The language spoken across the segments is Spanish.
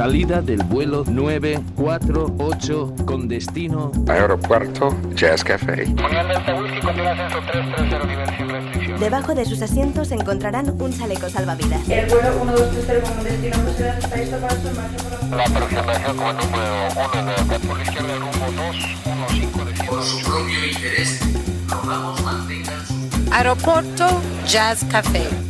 Salida del vuelo 948 con destino Aeropuerto Jazz Café. Debajo de sus asientos encontrarán un chaleco salvavidas. El vuelo 1230 con destino Bruselas está listo para su marcha. La aproximación como número 1 de por izquierda rumbo 215 Por su propio interés, rogamos mantengan su... Aeropuerto Jazz Café.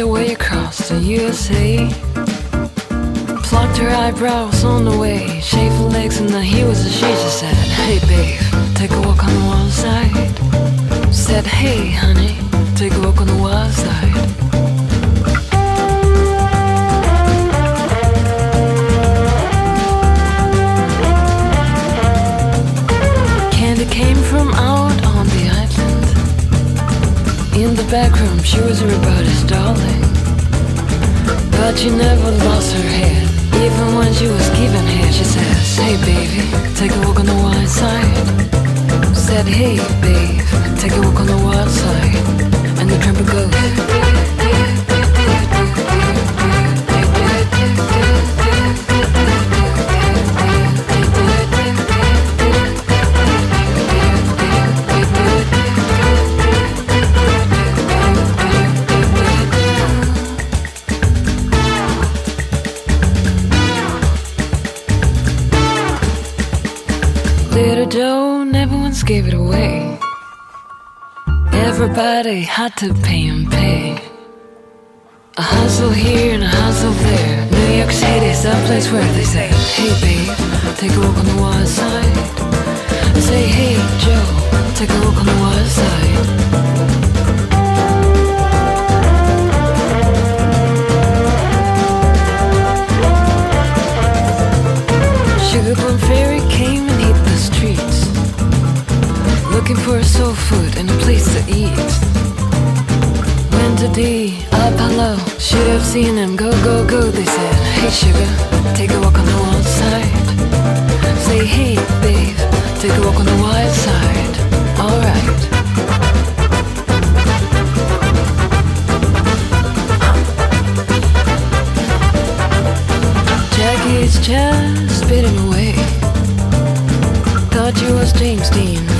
He tried to way across the USA. Plucked her eyebrows on the way, shaved her legs, and then he was a she. She said, Hey, babe, take a walk on the wild side. Said, Hey, honey, take a walk on the wild side. She was everybody's darling. But she never lost her head. Even when she was giving head, she says, Hey baby, take a walk on the wild side. Said, Hey babe, take a walk on the wild side. And the trumpet goes. Everybody had to pay and pay. A hustle here and a hustle there. New York City's the place where they say, Hey babe, take a walk on the wild side. Say, Hey Joe, take a walk on the wild side. Sugar Plum Fairy came and hit the streets Looking for soul food and a place to eat. Went to the Apollo Should have seen them go, go, go They said, hey sugar, take a walk on the wild side. Say, hey babe, take a walk on the wild side. Alright. Jackie's just spitting away. Thought you was James Dean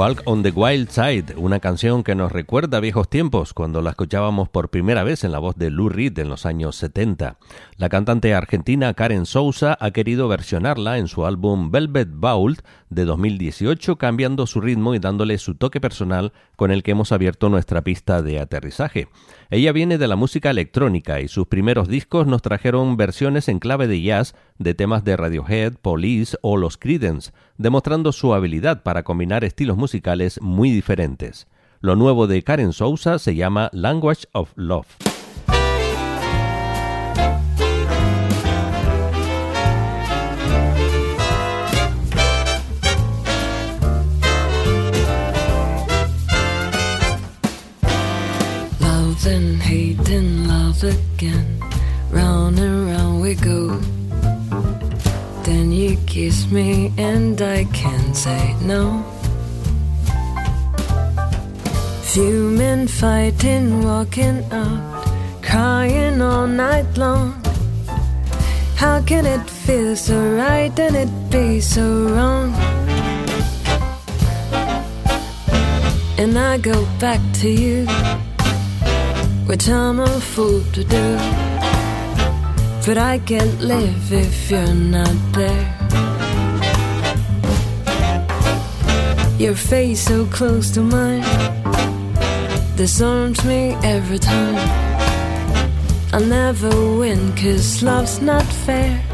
Walk on the Wild Side, una canción que nos recuerda a viejos tiempos cuando la escuchábamos por primera vez en la voz de Lou Reed en los años 70. La cantante argentina Karen Sousa ha querido versionarla en su álbum Velvet Vault de 2018, cambiando su ritmo y dándole su toque personal con el que hemos abierto nuestra pista de aterrizaje. Ella viene de la música electrónica y sus primeros discos nos trajeron versiones en clave de jazz de temas de Radiohead, Police o los Creedence, demostrando su habilidad para combinar estilos musicales muy diferentes. Lo nuevo de Karen Sousa se llama Language of Love. Lost again. Round and round we go. Then you kiss me and I can't say no. Men fighting, walking out, crying all night long. How can it feel so right and it be so wrong? And I go back to you, which I'm a fool to do. But I can't live if you're not there. Your face so close to mine disarms me every time. I'll never win, cause love's not fair.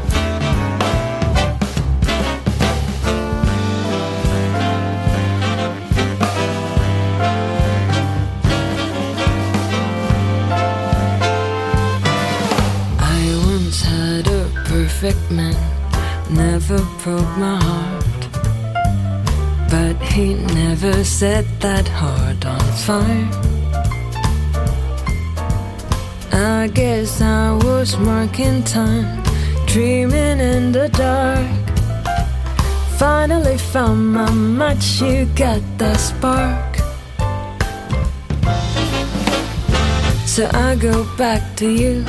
Never broke my heart. But he never set that heart on fire. I guess I was marking time, dreaming in the dark. Finally found my match, you got the spark. So I go back to you,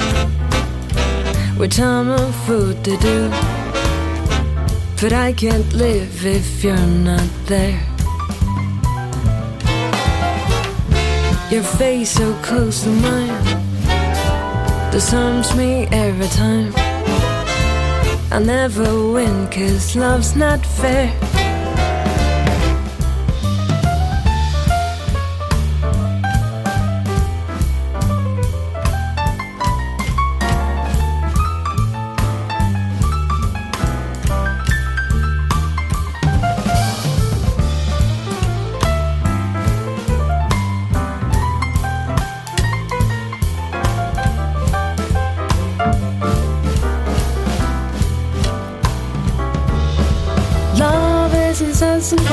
which I'm a fool to do. But I can't live if you're not there. Your face so close to mine disarms me every time. I never win, cause love's not fair. Isn't.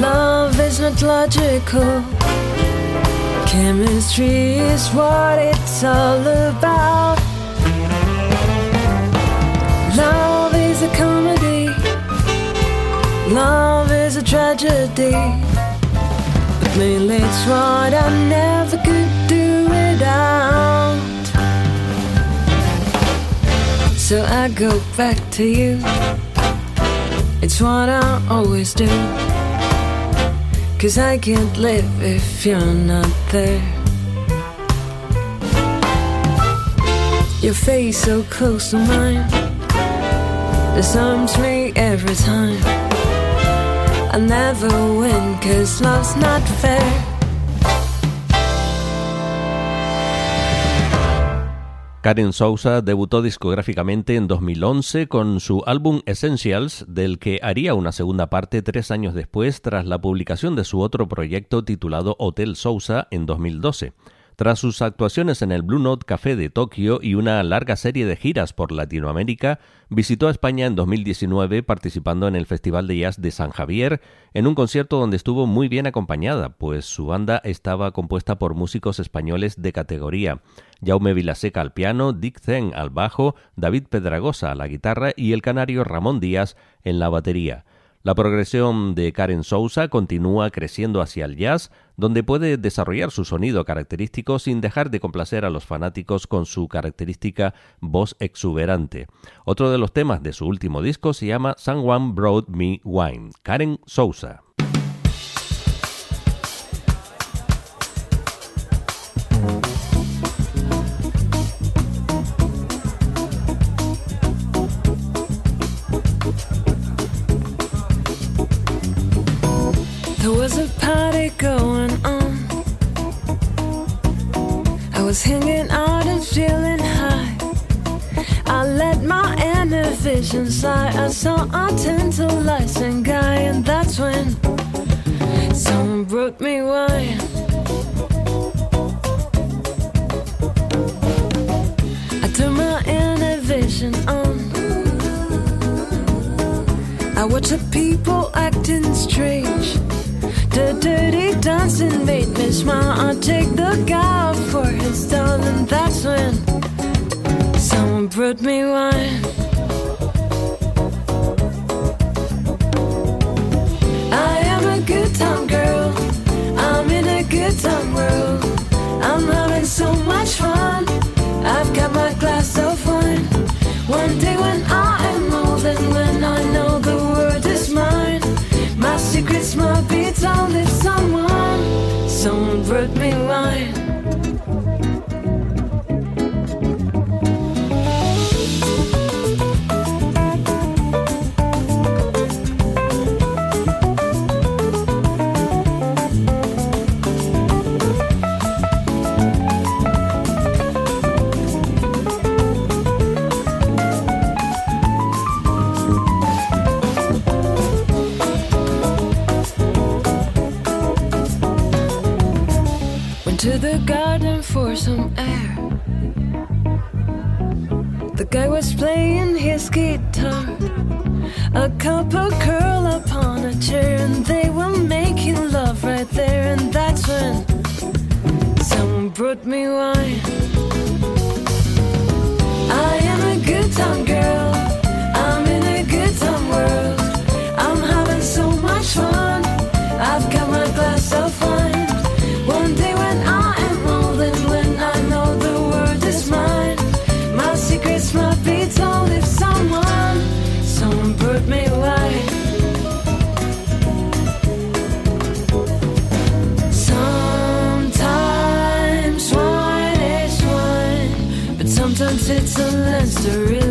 Love is not logical. Chemistry is what it's all about. Love is a comedy. Love is a tragedy. But mainly it's what I never could do without. So I go back to you. It's what I always do. Cause I can't live if you're not there. Your face so close to mine disarms me every time. I never win cause love's not fair. Karen Sousa debutó discográficamente en 2011 con su álbum Essentials, del que haría una segunda parte tres años después tras la publicación de su otro proyecto titulado Hotel Sousa en 2012. Tras sus actuaciones en el Blue Note Café de Tokio y una larga serie de giras por Latinoamérica, visitó España en 2019 participando en el Festival de Jazz de San Javier, en un concierto donde estuvo muy bien acompañada, pues su banda estaba compuesta por músicos españoles de categoría. Jaume Vilaseca al piano, Dick Zen al bajo, David Pedragosa a la guitarra y el canario Ramón Díaz en la batería. La progresión de Karen Sousa continúa creciendo hacia el jazz, donde puede desarrollar su sonido característico sin dejar de complacer a los fanáticos con su característica voz exuberante. Otro de los temas de su último disco se llama Someone Brought Me Wine. Karen Sousa. Going on. I was hanging out and feeling high. I let my inner vision slide. I saw a tantalizing guy, and that's when someone brought me wine. I turned my inner vision on. I watched the people acting strange The dirty dancing made me smile. I take the guy for his darling. That's when someone brought me wine. I am a good time girl. I'm in a good time world. I'm having so much fun. I've got my glass of wine. One day when I am old and when I know the world is mine, my secrets might be sound someone, someone broke me line. For some air. The guy was playing his guitar. A couple curl upon a chair and they were making love right there. And that's when someone brought me wine. I am a good time girl. excellence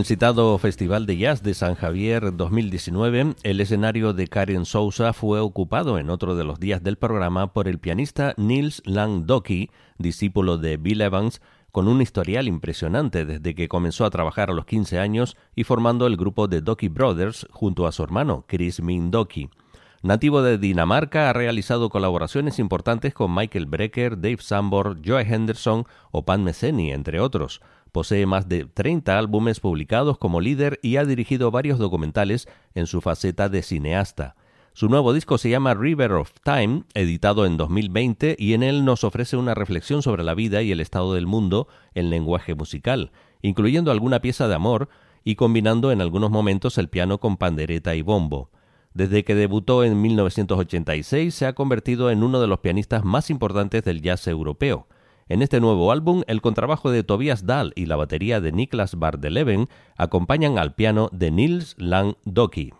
el citado Festival de Jazz de San Javier 2019, el escenario de Karen Sousa fue ocupado en otro de los días del programa por el pianista Nils Lang-Doki, discípulo de Bill Evans, con un historial impresionante desde que comenzó a trabajar a los 15 años y formando el grupo de Doki Brothers junto a su hermano Chris Min Doki. Nativo de Dinamarca, ha realizado colaboraciones importantes con Michael Brecker, Dave Sambor, Joe Henderson o Pan Metheny, entre otros. Posee más de 30 álbumes publicados como líder y ha dirigido varios documentales en su faceta de cineasta. Su nuevo disco se llama River of Time, editado en 2020, y en él nos ofrece una reflexión sobre la vida y el estado del mundo en lenguaje musical, incluyendo alguna pieza de amor y combinando en algunos momentos el piano con pandereta y bombo. Desde que debutó en 1986 se ha convertido en uno de los pianistas más importantes del jazz europeo. En este nuevo álbum, el contrabajo de Tobias Dahl y la batería de Niklas Bardeleven acompañan al piano de Nils Lang Doki.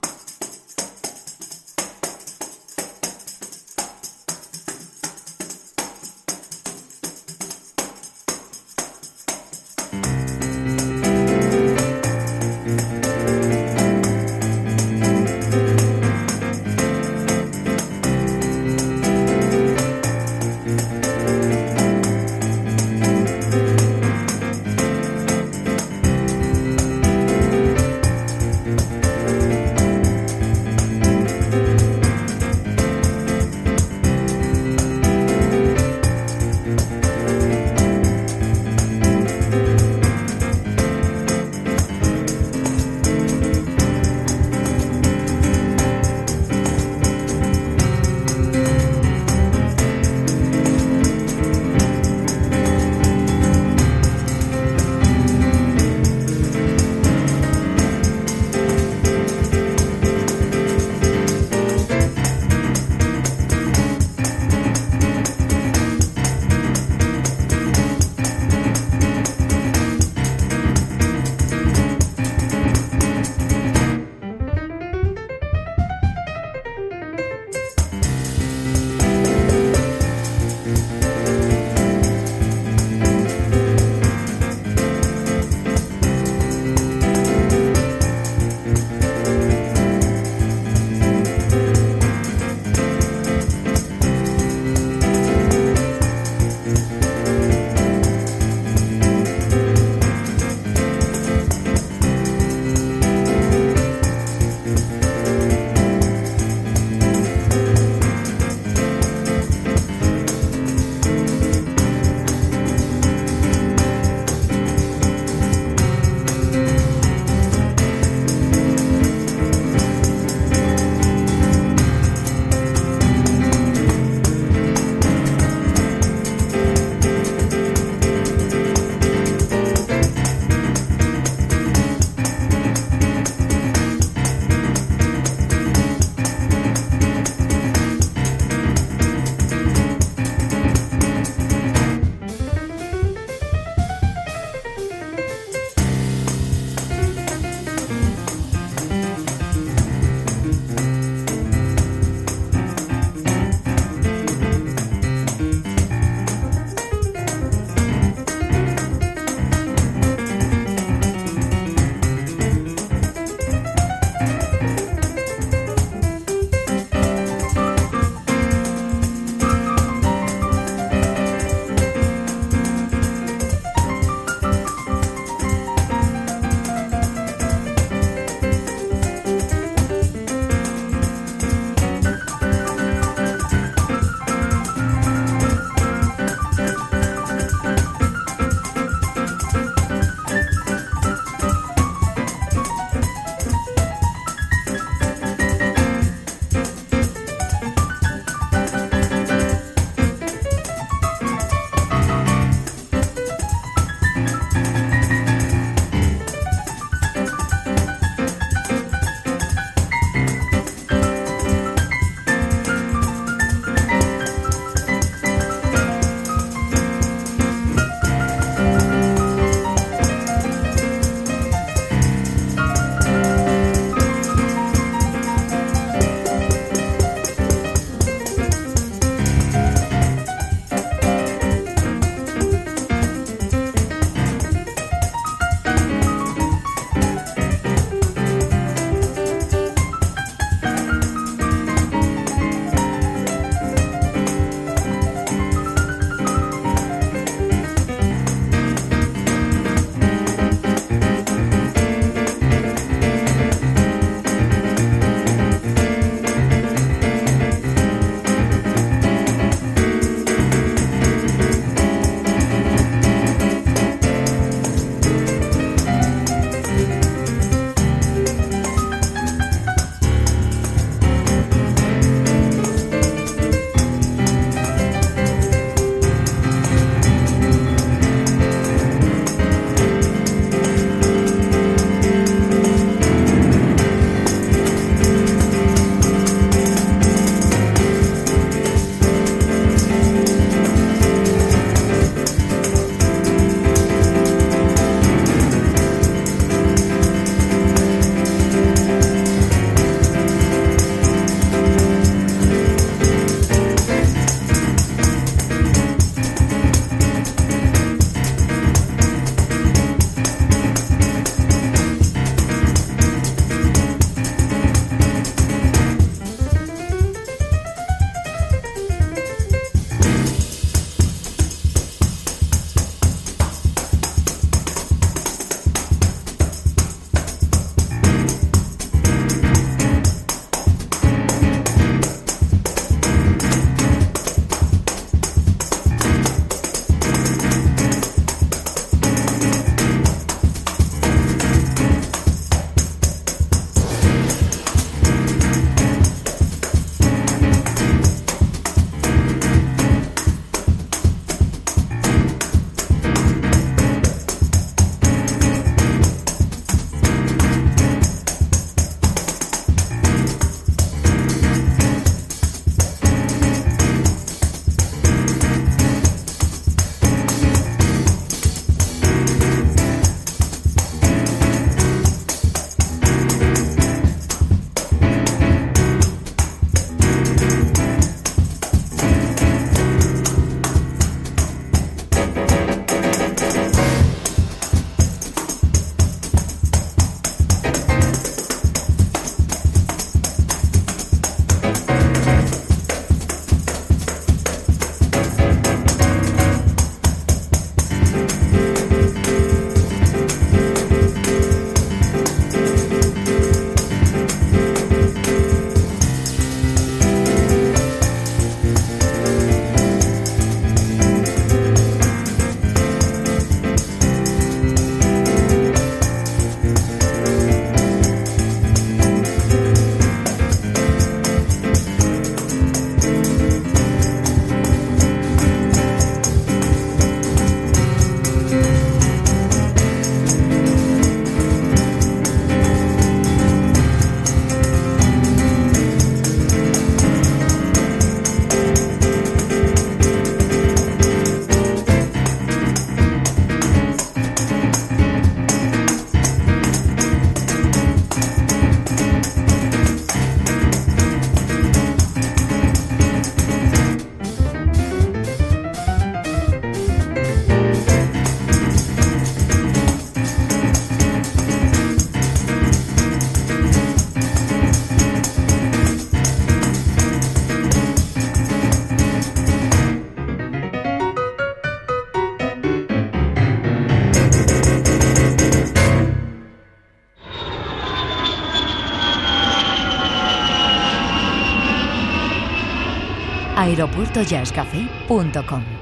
aeropuertojazzcafé.com.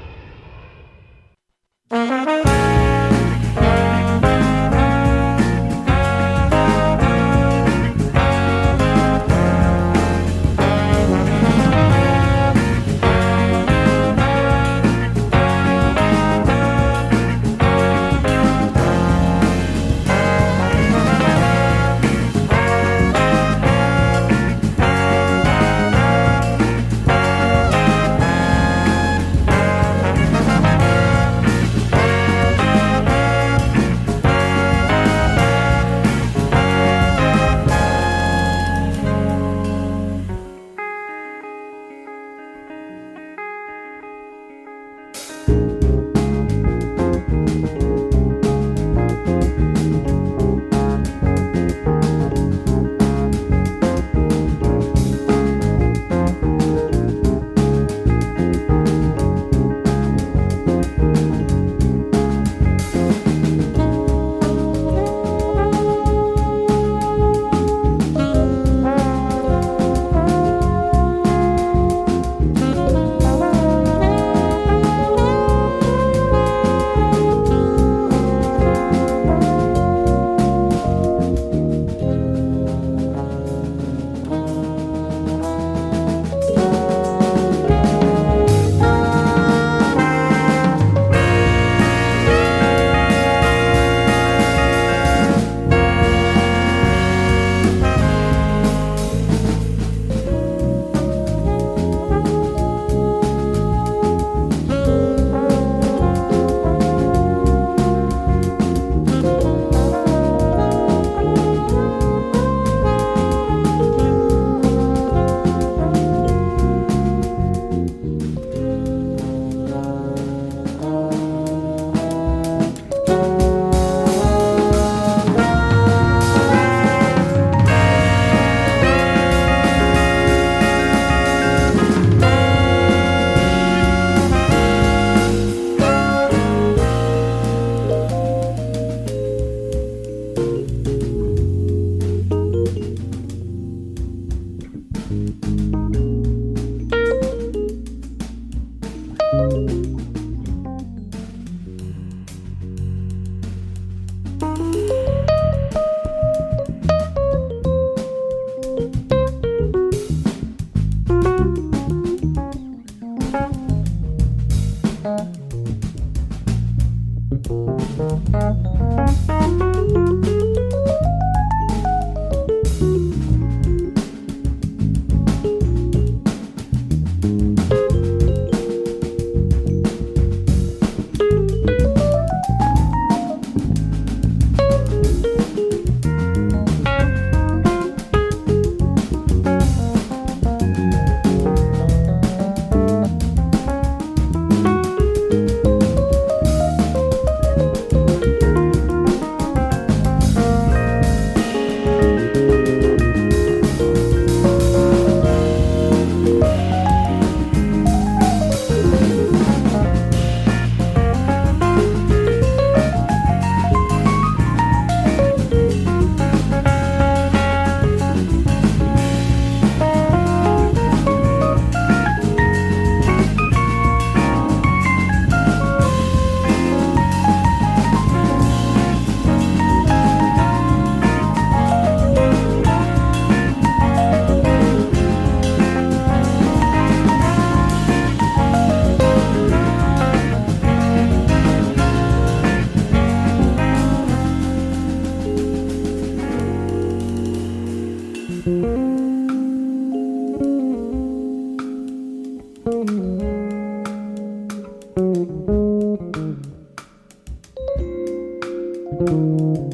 Música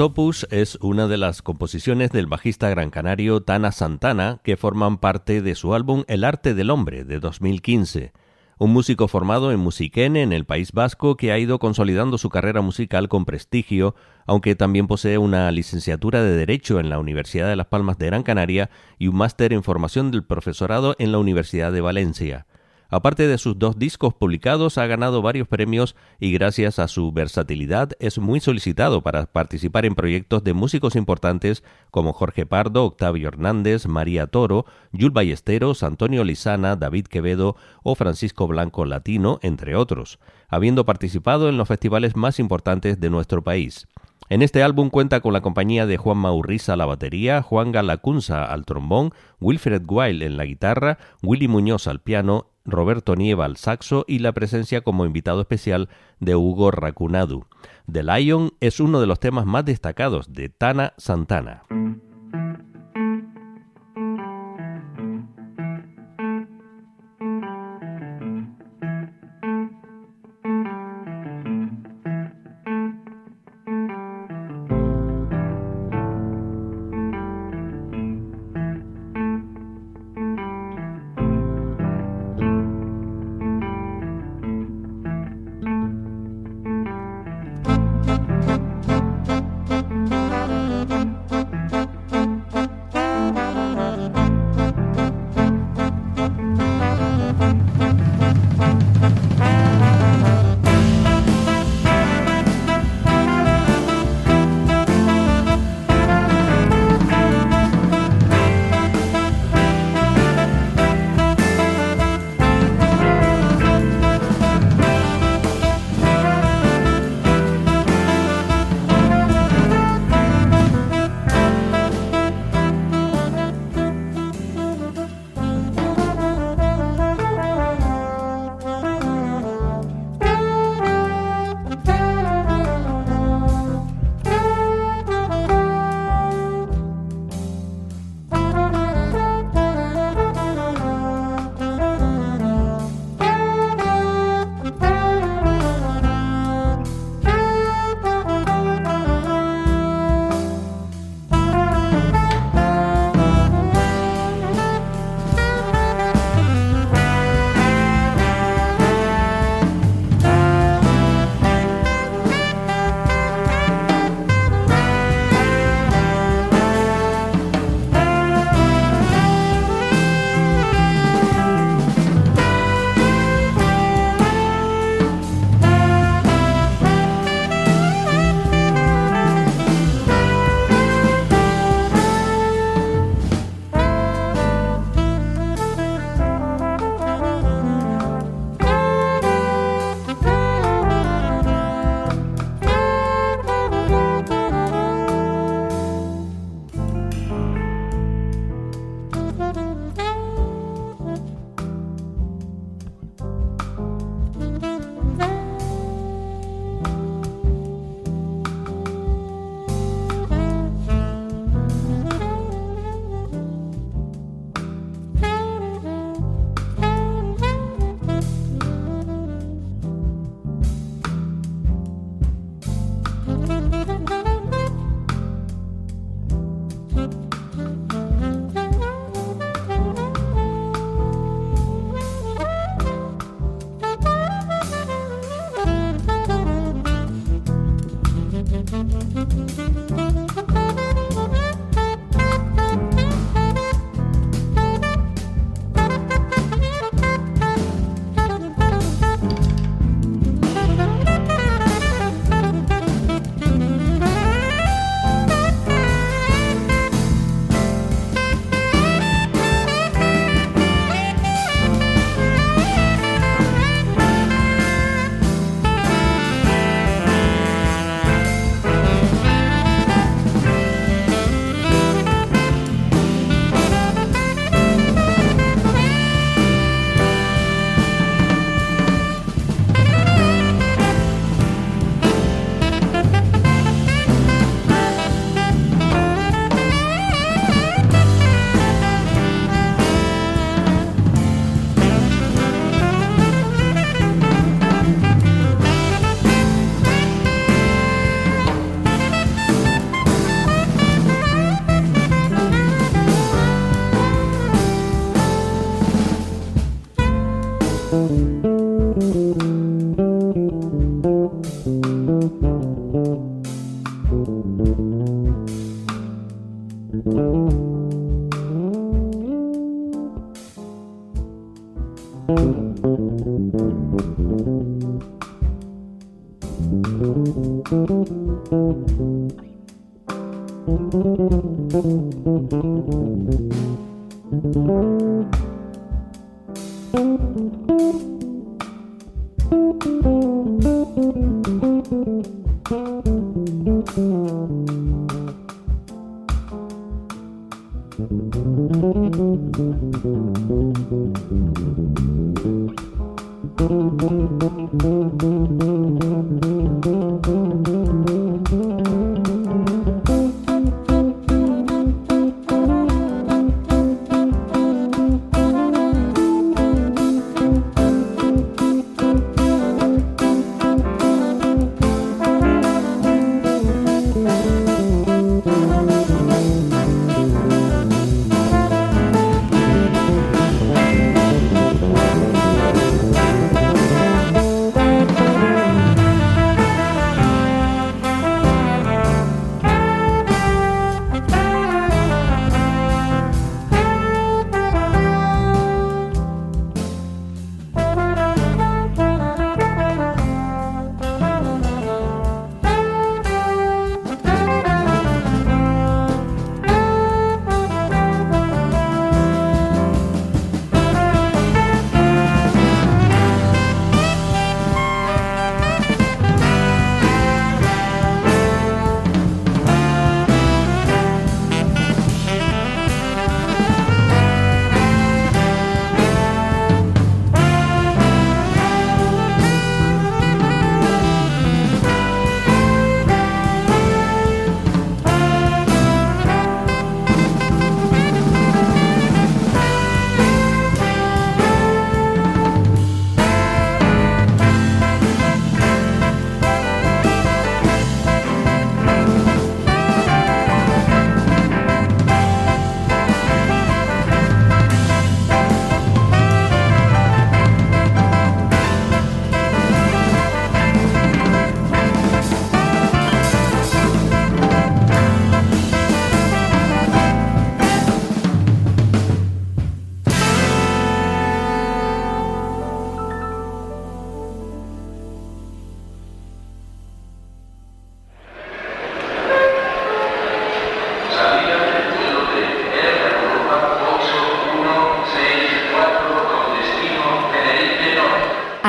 Octopus es una de las composiciones del bajista gran canario Tana Santana que forman parte de su álbum El arte del hombre de 2015. Un músico formado en Musiquene, en el País Vasco, que ha ido consolidando su carrera musical con prestigio, aunque también posee una licenciatura de Derecho en la Universidad de Las Palmas de Gran Canaria y un máster en formación del profesorado en la Universidad de Valencia. Aparte de sus dos discos publicados, ha ganado varios premios y gracias a su versatilidad es muy solicitado para participar en proyectos de músicos importantes como Jorge Pardo, Octavio Hernández, María Toro, Yul Ballesteros, Antonio Lizana, David Quevedo o Francisco Blanco Latino, entre otros, habiendo participado en los festivales más importantes de nuestro país. En este álbum cuenta con la compañía de Juan Maurriza a la batería, Juan Galacunza al trombón, Wilfred Weil en la guitarra, Willy Muñoz al piano Roberto Nieva al saxo y la presencia como invitado especial de Hugo Racunadu. The Lion es uno de los temas más destacados de Tana Santana.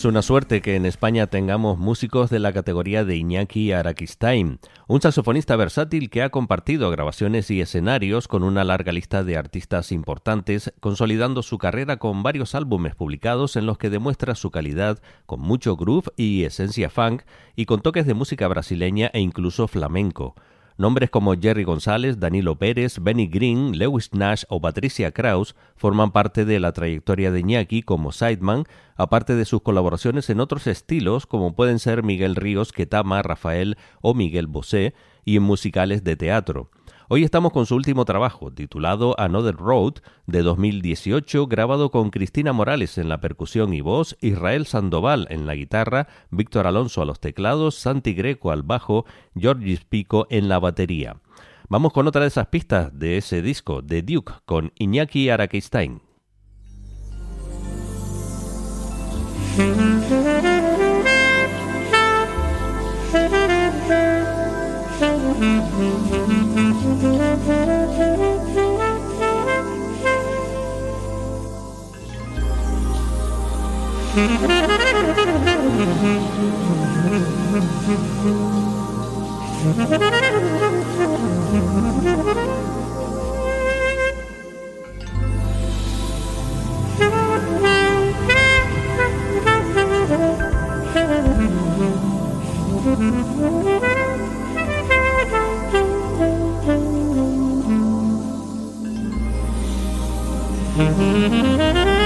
Es una suerte que en España tengamos músicos de la categoría de Iñaki Araquistain, un saxofonista versátil que ha compartido grabaciones y escenarios con una larga lista de artistas importantes, consolidando su carrera con varios álbumes publicados en los que demuestra su calidad con mucho groove y esencia funk y con toques de música brasileña e incluso flamenco. Nombres como Jerry González, Danilo Pérez, Benny Green, Lewis Nash o Patricia Kraus forman parte de la trayectoria de Iñaki como sideman, aparte de sus colaboraciones en otros estilos como pueden ser Miguel Ríos, Ketama, Rafael o Miguel Bosé, y en musicales de teatro. Hoy estamos con su último trabajo, titulado Another Road, de 2018, grabado con Cristina Morales en la percusión y voz, Israel Sandoval en la guitarra, Víctor Alonso a los teclados, Santi Greco al bajo, Georgis Pico en la batería. Vamos con otra de esas pistas de ese disco, de Duke, con Iñaki Araquistain. Mm-hmm.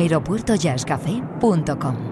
aeropuertojazzcafé.com.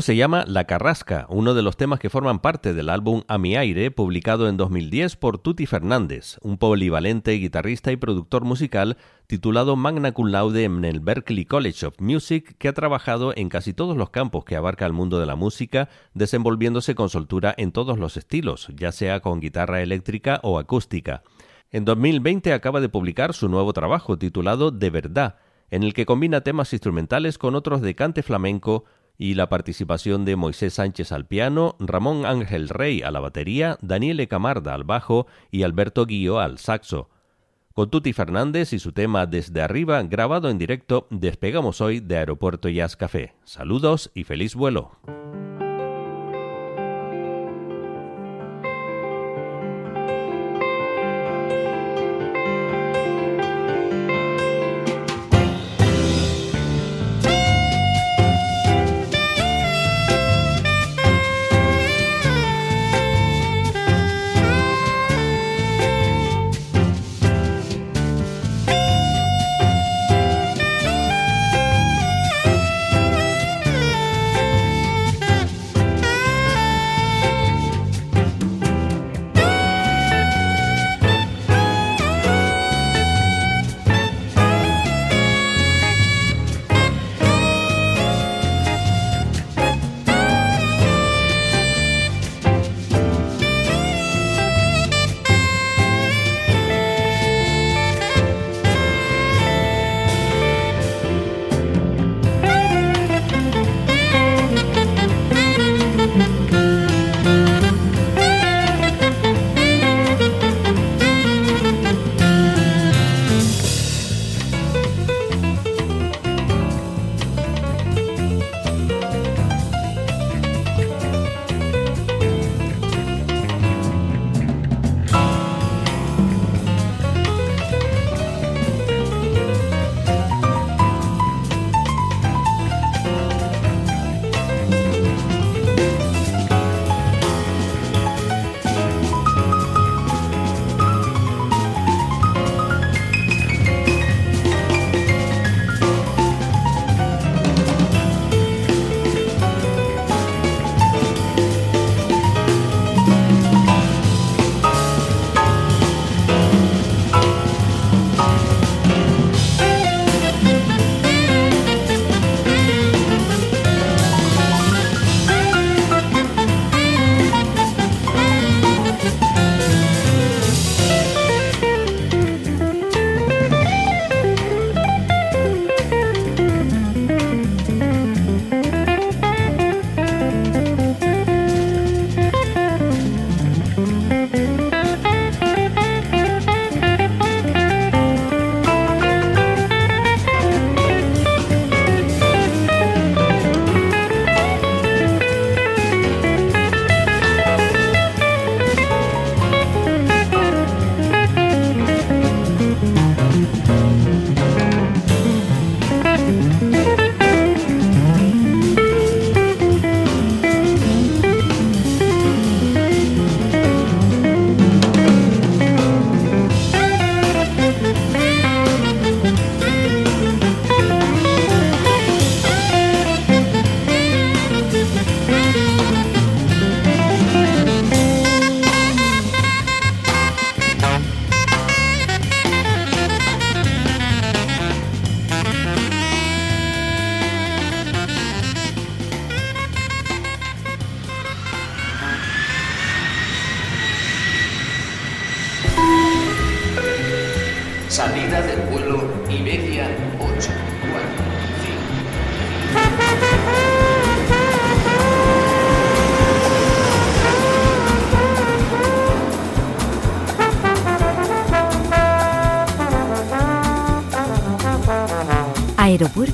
Se llama La Carrasca, uno de los temas que forman parte del álbum A mi aire, publicado en 2010 por Tuti Fernández, un polivalente guitarrista y productor musical titulado Magna Cum Laude en el Berklee College of Music, que ha trabajado en casi todos los campos que abarca el mundo de la música, desenvolviéndose con soltura en todos los estilos, ya sea con guitarra eléctrica o acústica. En 2020 acaba de publicar su nuevo trabajo titulado De Verdad, en el que combina temas instrumentales con otros de cante flamenco, y la participación de Moisés Sánchez al piano, Ramón Ángel Rey a la batería, Daniele Camarda al bajo y Alberto Guío al saxo. Con Tuti Fernández y su tema Desde arriba, grabado en directo, despegamos hoy de Aeropuerto Jazz Café. Saludos y feliz vuelo.